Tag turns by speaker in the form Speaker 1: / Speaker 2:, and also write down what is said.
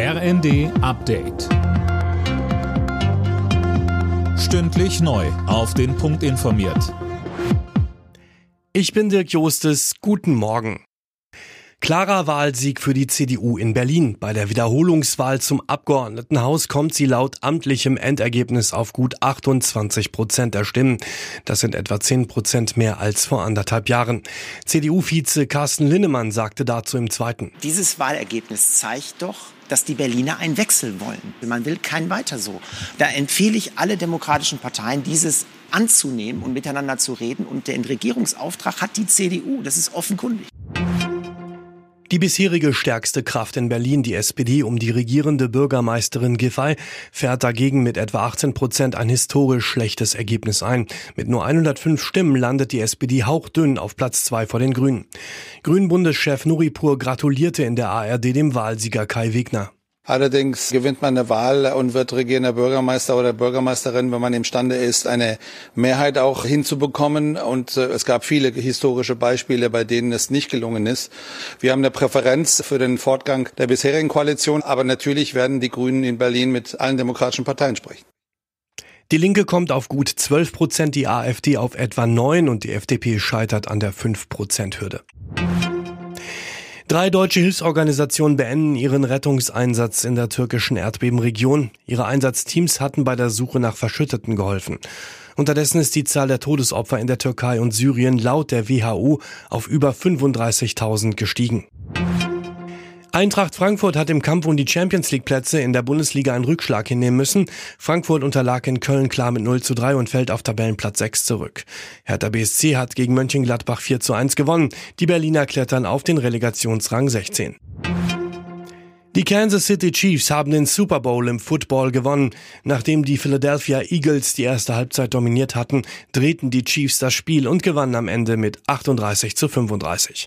Speaker 1: RND Update. Stündlich neu. Auf den Punkt informiert.
Speaker 2: Ich bin Dirk Jostes. Guten Morgen. Klarer Wahlsieg für die CDU in Berlin. Bei der Wiederholungswahl zum Abgeordnetenhaus kommt sie laut amtlichem Endergebnis auf gut 28 Prozent der Stimmen. Das sind etwa 10 Prozent mehr als vor anderthalb Jahren. CDU-Vize Carsten Linnemann sagte dazu im Zweiten.
Speaker 3: Dieses Wahlergebnis zeigt doch, dass die Berliner einen Wechsel wollen. Man will kein weiter so. Da empfehle ich alle demokratischen Parteien, dieses anzunehmen und miteinander zu reden. Und den Regierungsauftrag hat die CDU. Das ist offenkundig.
Speaker 2: Die bisherige stärkste Kraft in Berlin, die SPD um die regierende Bürgermeisterin Giffey, fährt dagegen mit etwa 18 Prozent ein historisch schlechtes Ergebnis ein. Mit nur 105 Stimmen landet die SPD hauchdünn auf Platz zwei vor den Grünen. Grünen-Bundeschef Nuripur gratulierte in der ARD dem Wahlsieger Kai Wegner.
Speaker 4: Allerdings gewinnt man eine Wahl und wird regierender Bürgermeister oder Bürgermeisterin, wenn man imstande ist, eine Mehrheit auch hinzubekommen. Und äh, es gab viele historische Beispiele, bei denen es nicht gelungen ist. Wir haben eine Präferenz für den Fortgang der bisherigen Koalition, aber natürlich werden die Grünen in Berlin mit allen demokratischen Parteien sprechen.
Speaker 2: Die Linke kommt auf gut 12 Prozent, die AfD auf etwa 9 und die FDP scheitert an der 5 Prozent Hürde. Drei deutsche Hilfsorganisationen beenden ihren Rettungseinsatz in der türkischen Erdbebenregion. Ihre Einsatzteams hatten bei der Suche nach Verschütteten geholfen. Unterdessen ist die Zahl der Todesopfer in der Türkei und Syrien laut der WHO auf über 35.000 gestiegen. Eintracht Frankfurt hat im Kampf um die Champions League Plätze in der Bundesliga einen Rückschlag hinnehmen müssen. Frankfurt unterlag in Köln klar mit 0 zu 3 und fällt auf Tabellenplatz 6 zurück. Hertha BSC hat gegen Mönchengladbach 4 zu 1 gewonnen. Die Berliner klettern auf den Relegationsrang 16. Die Kansas City Chiefs haben den Super Bowl im Football gewonnen. Nachdem die Philadelphia Eagles die erste Halbzeit dominiert hatten, drehten die Chiefs das Spiel und gewannen am Ende mit 38 zu 35.